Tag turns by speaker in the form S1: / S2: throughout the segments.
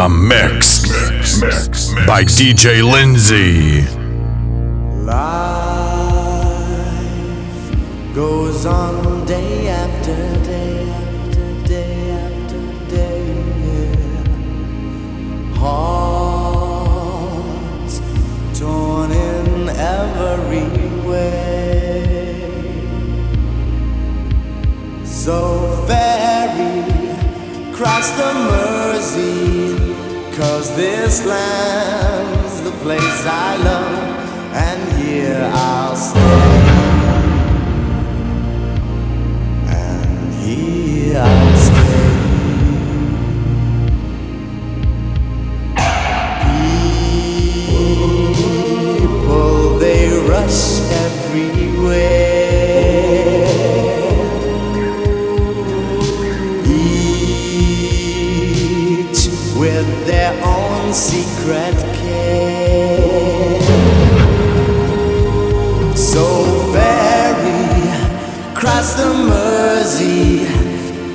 S1: a mix, mix, mix, mix. by DJ Lindsay.
S2: Life goes on day after day after day after day. Hearts torn in every way. So ferry across the Mersey. Cause this land's the place I love, and here I'll stay. And here I'll stay. People, they rush everywhere. secret cave. So ferry cross the Mersey,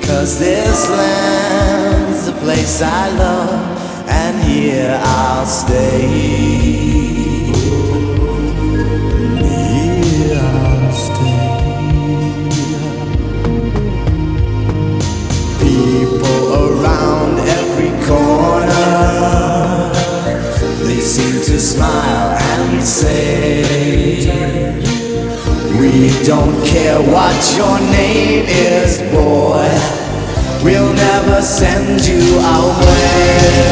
S2: cause this land's the place I love, and here I'll stay. smile and say, We don't care what your name is, boy. We'll never send you away.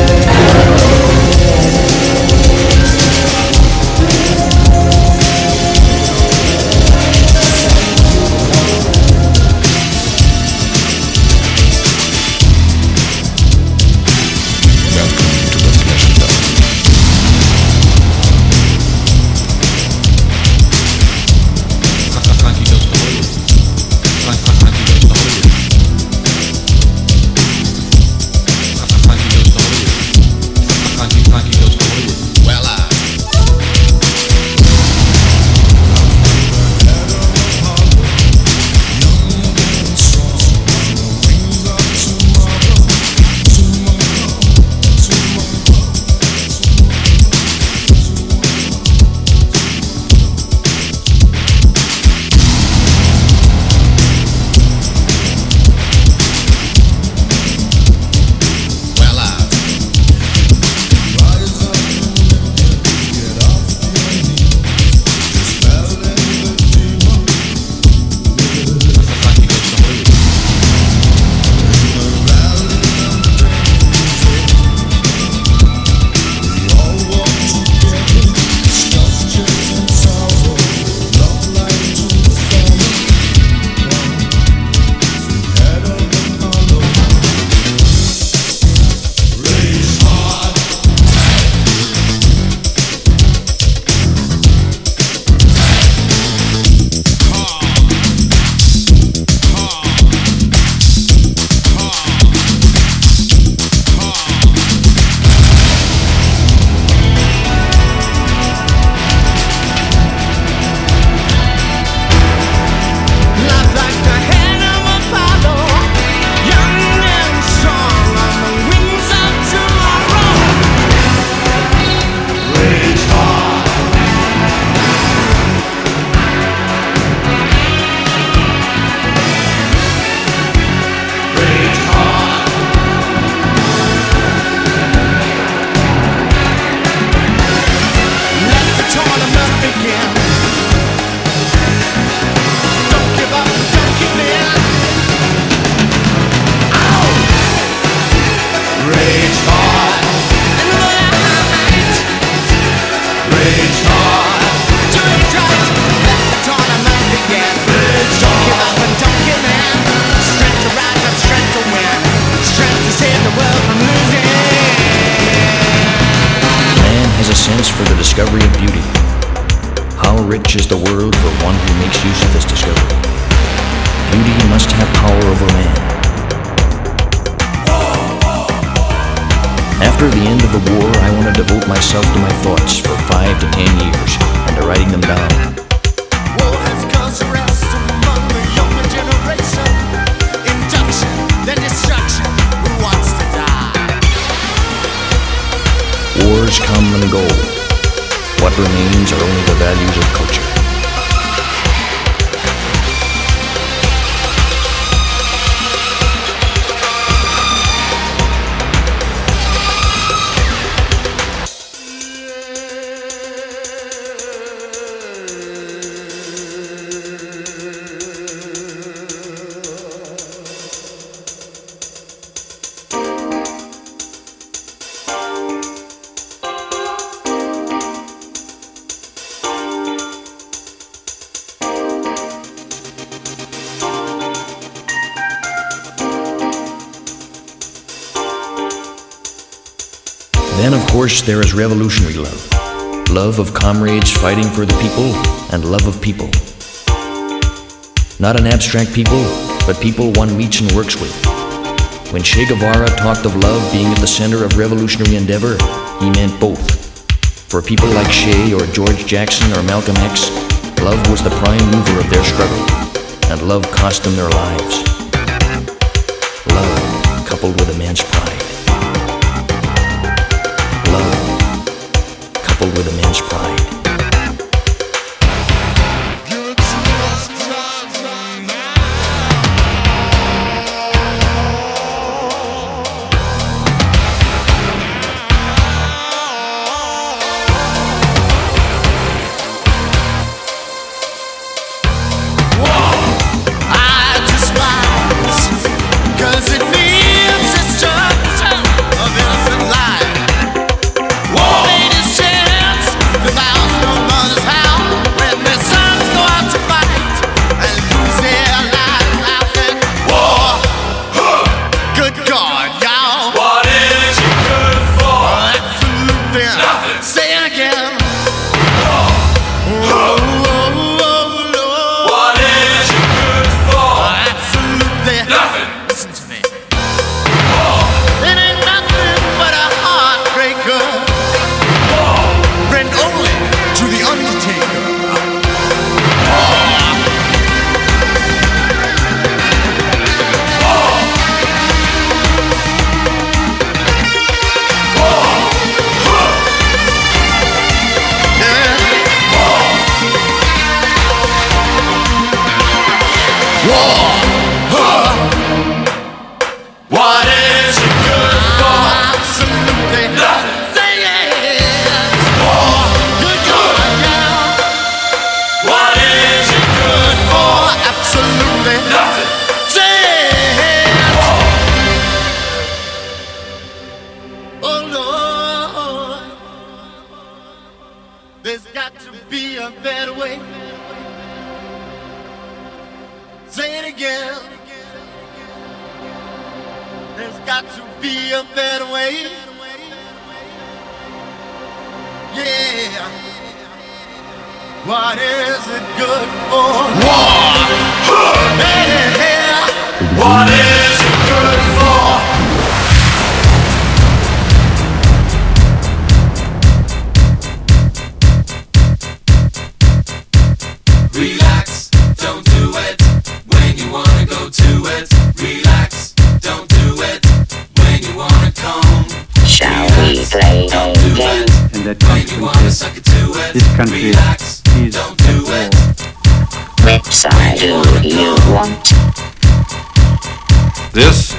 S2: Course, there is revolutionary love love of comrades fighting for the people, and love of people. Not an abstract people, but people one meets and works with. When Che Guevara talked of love being at the center of revolutionary endeavor, he meant both. For people like Che or George Jackson or Malcolm X, love was the prime mover of their struggle, and love cost them their lives. Love coupled with immense pride. Coupled with immense pride.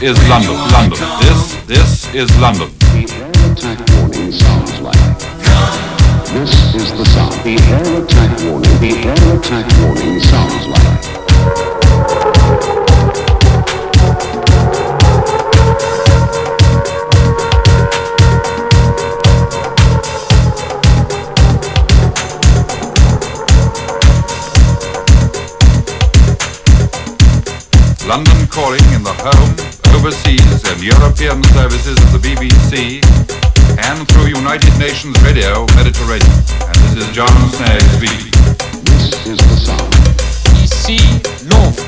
S3: Is
S4: London, London. This, this is London.
S5: The air attack warning sounds like. This is the sound. The air attack warning. The air attack warning sounds like.
S4: London calling in the home, overseas, and European services of the BBC and through United Nations Radio Mediterranean. And this is John Snagge speaking.
S5: This is the sound.
S6: Ici Londres.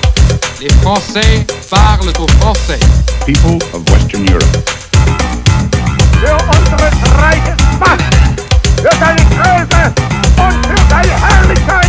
S6: Les Français parlent au français.
S5: People of Western Europe.
S7: für unseres Reiches Macht, für seine Größe und für seine Herrlichkeit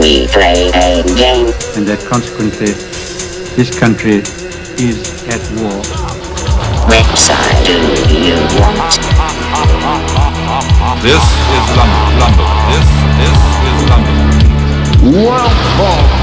S8: we play a game?
S9: and that consequently this country is at war.
S8: Which side do you want?
S4: This is London. London. This, this is London.
S2: When you wanna come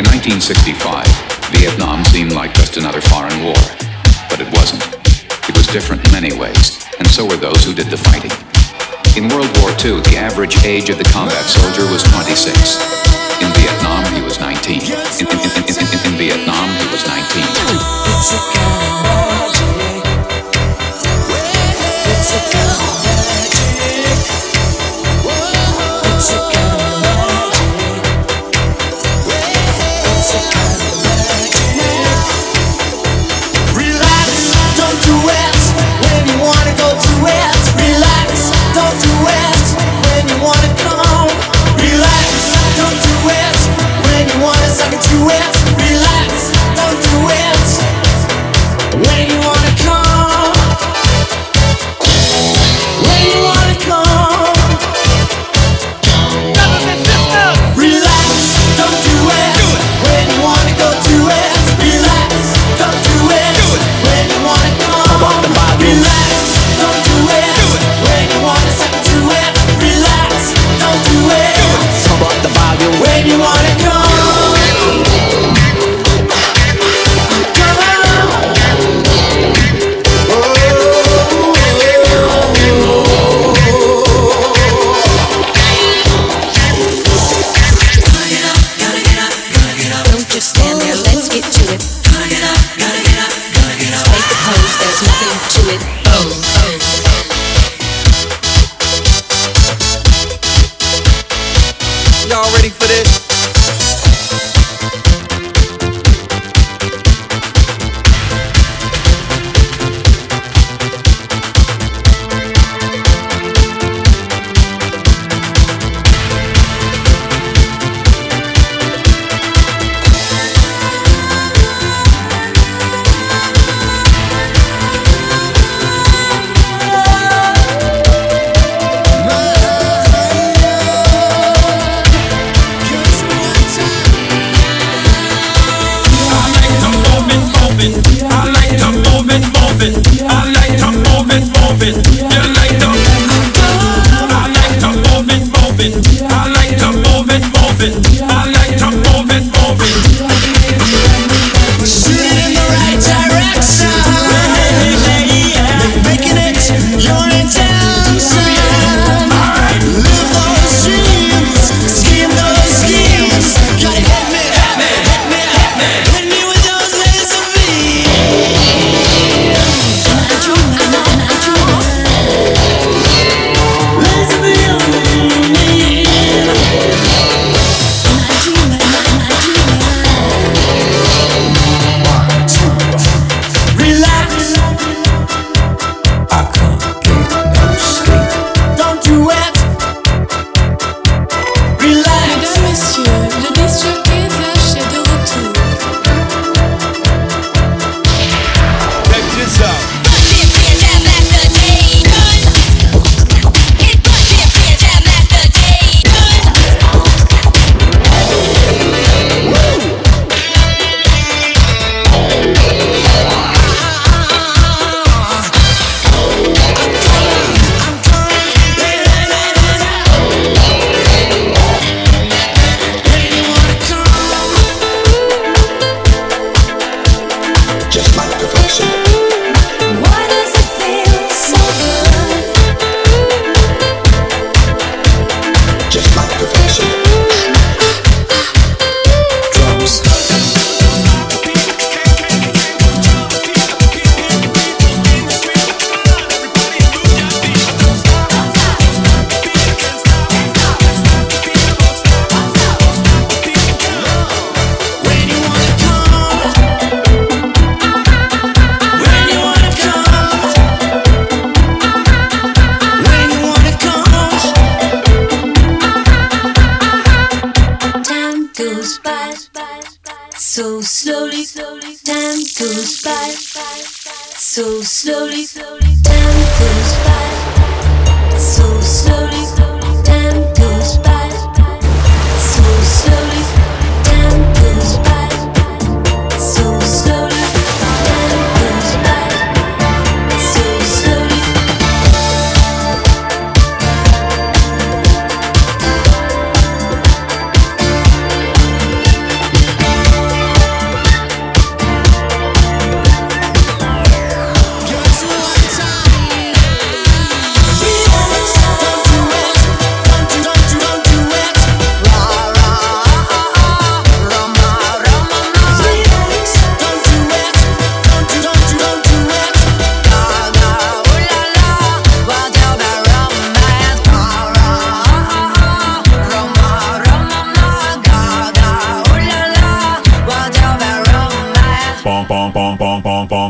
S2: In 1965, Vietnam seemed like just another foreign war, but it wasn't. It was different in many ways, and so were those who did the fighting. In World War II, the average age of the combat soldier was 26. In Vietnam, he was 19. In, in, in, in Vietnam, he was 19.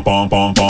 S1: Bom bom bom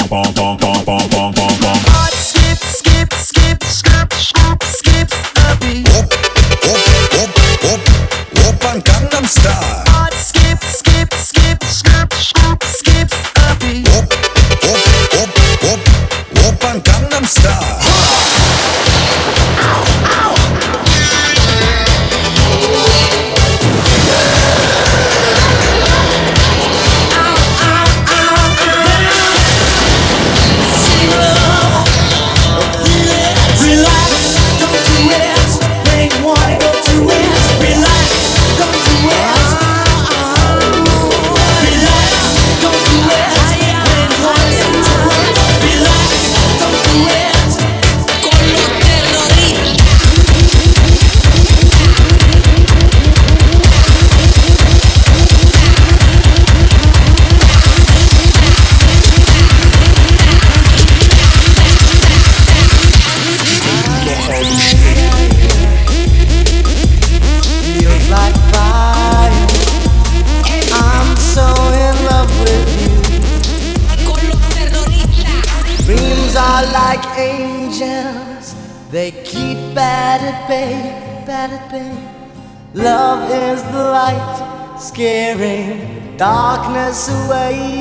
S2: darkness away.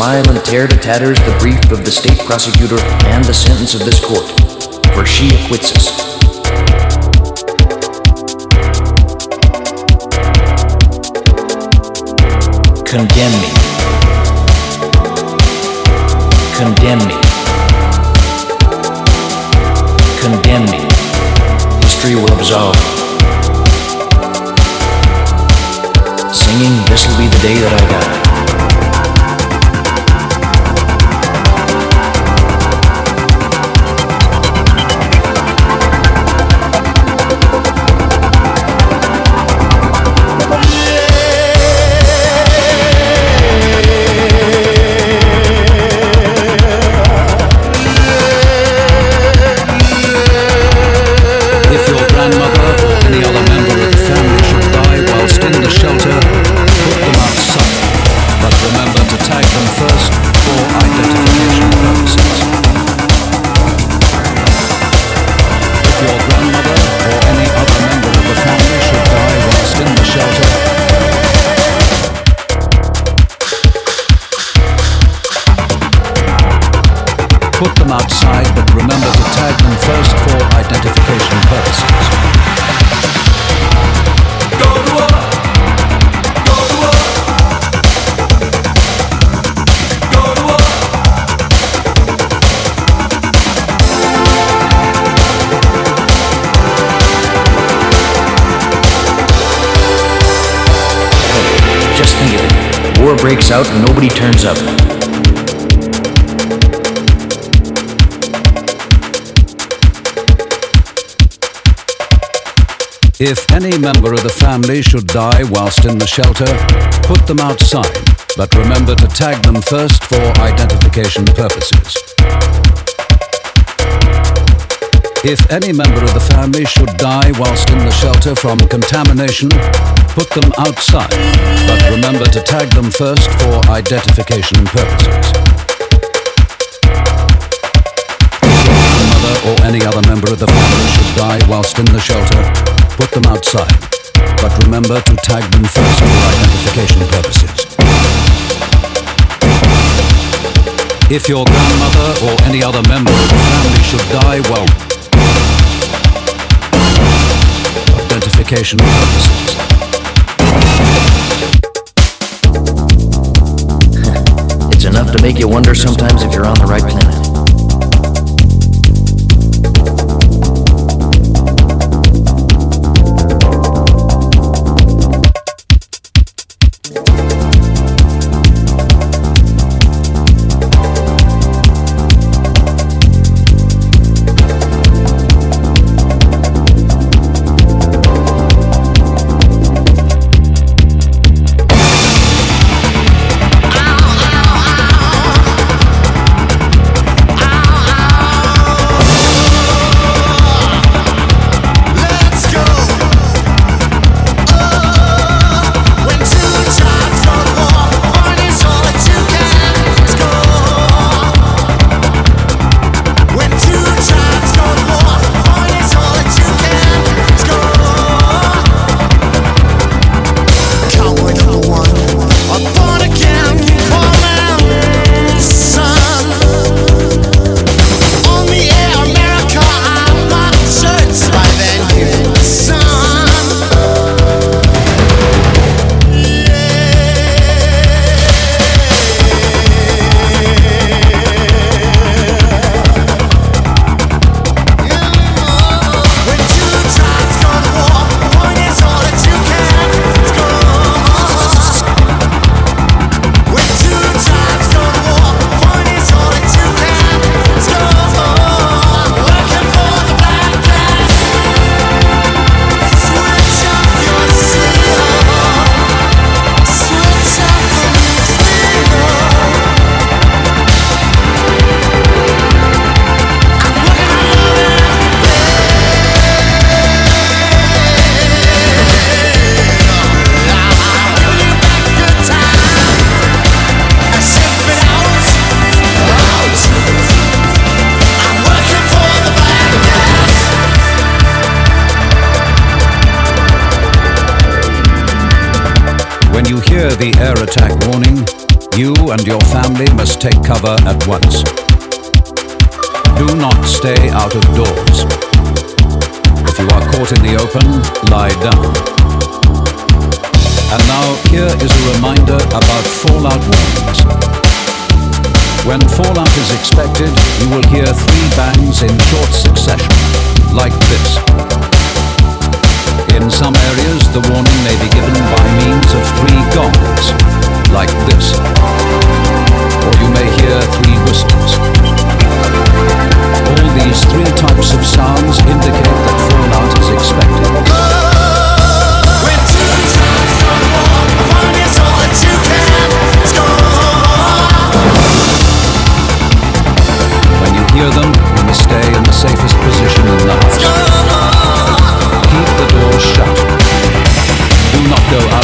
S10: Smile and tear to tatters the brief of the state prosecutor and the sentence of this court, for she acquits us. Condemn me. Condemn me. Condemn me. History will absolve. Singing, this'll be the day that I Out and nobody turns up.
S11: If any member of the family should die whilst in the shelter, put them outside, but remember to tag them first for identification purposes. If any member of the family should die whilst in the shelter from contamination, put them outside, remember to tag them first for identification purposes. If your grandmother or any other member of the family should die whilst in the shelter, put them outside, but remember to tag them first for identification purposes. If your grandmother or any other member of the family should die, well, identification purposes.
S10: Enough to make you wonder sometimes if you're on the right planet.
S11: Cover at once. Do not stay out of doors. If you are caught in the open, lie down. And now, here is a reminder about fallout warnings. When fallout is expected, you will hear three bangs in short succession, like this. In some areas, the warning may be given by means of three gongs, like this. Hear three whistles. All these three types of sounds indicate that fallout is expected. When you hear them, you must stay in the safest position in the house. Keep the doors shut. Do not go outside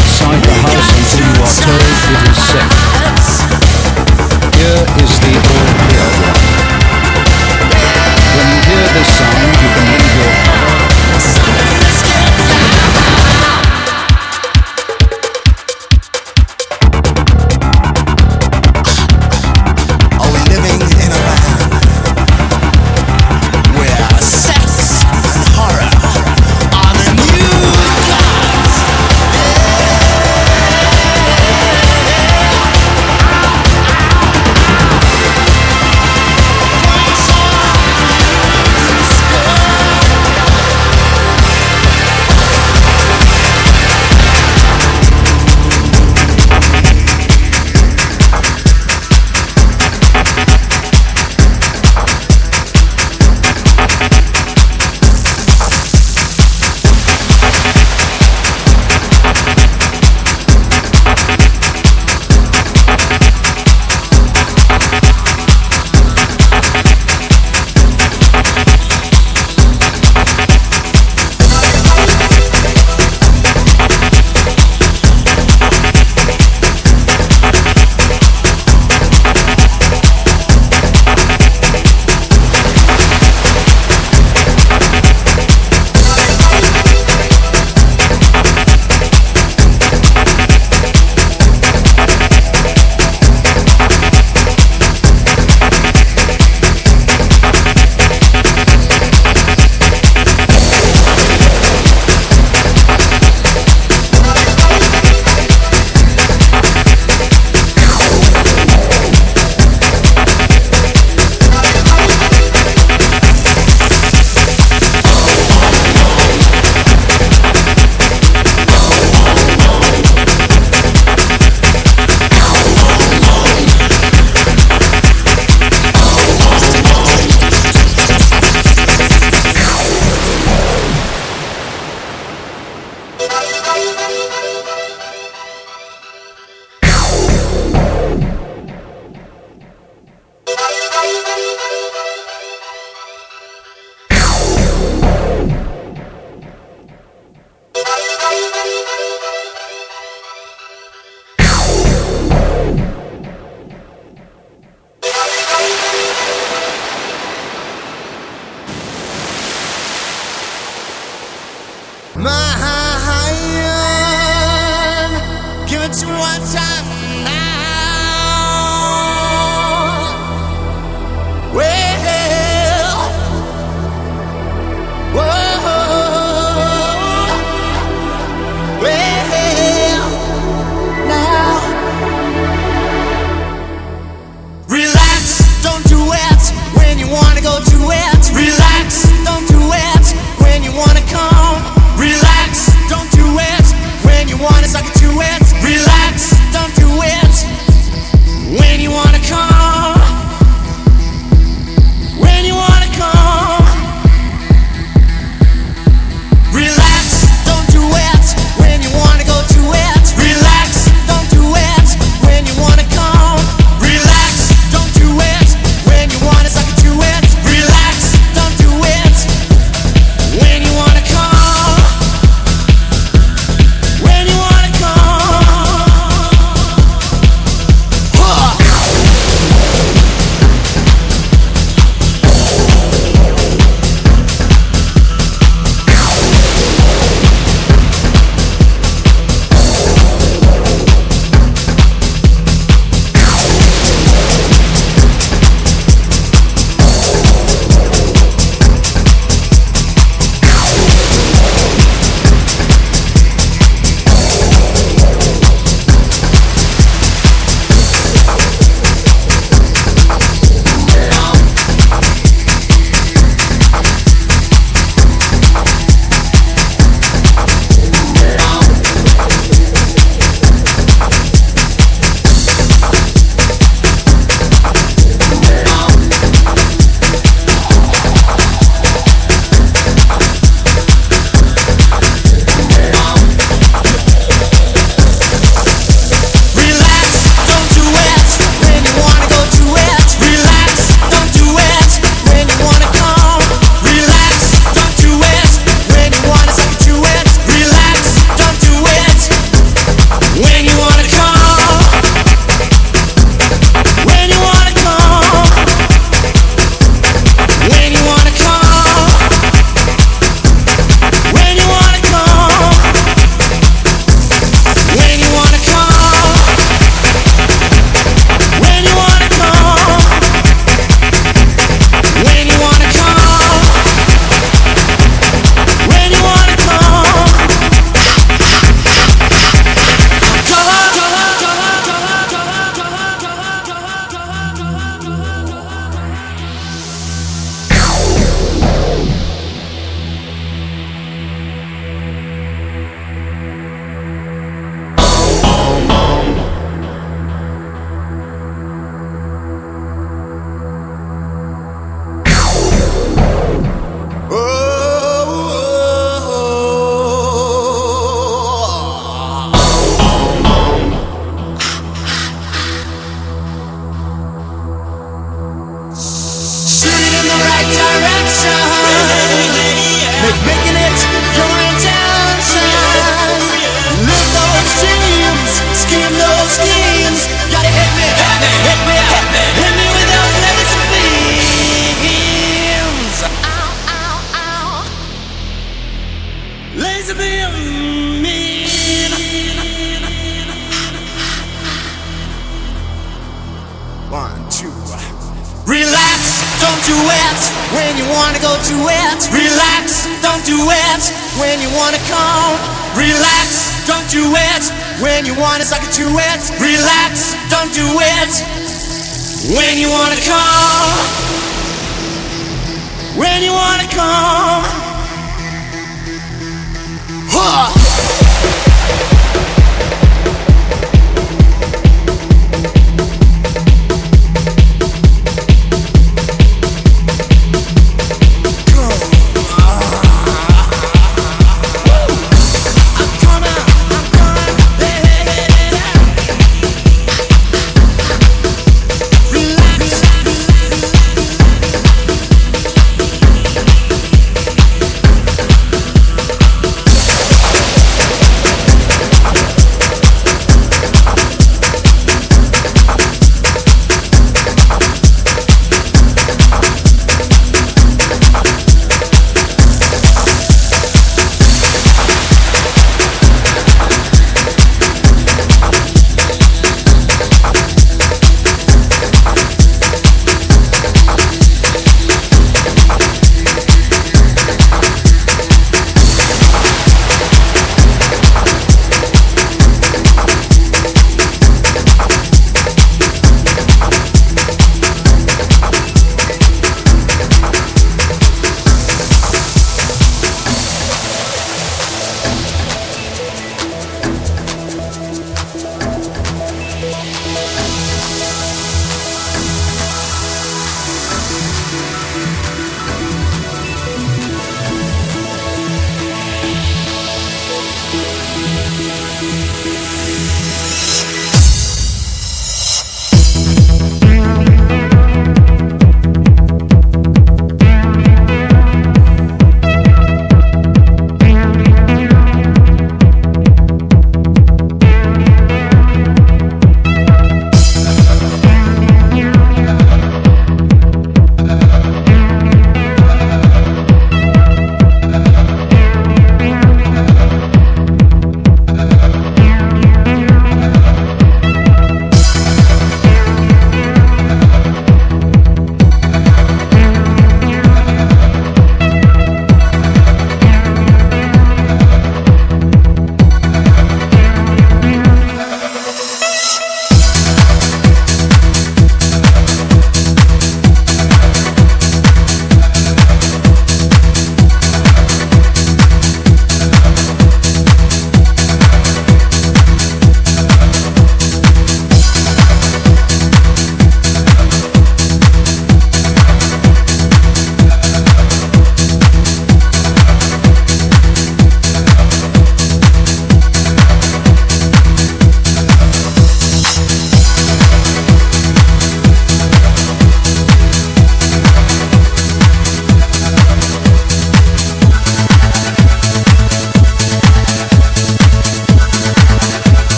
S2: come.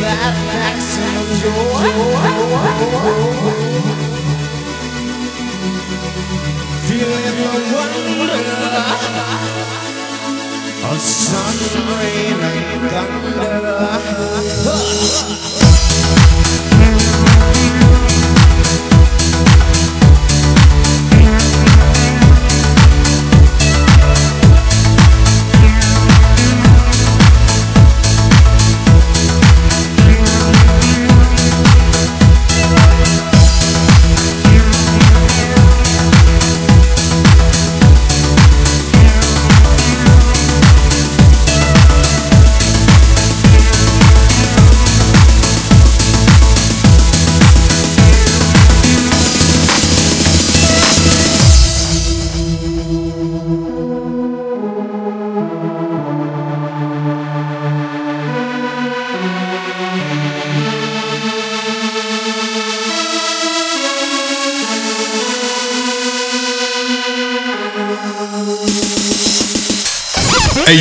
S2: That maximum joy? Feeling the wonder of sun, rain, and thunder.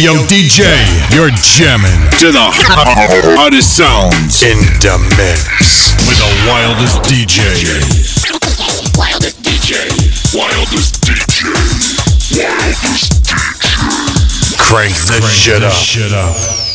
S1: Yo, DJ, you're jamming to the hottest sounds in the mix with the wildest DJ.
S12: Wildest DJ. Wildest DJ. Wildest DJ.
S1: Crank the shit up.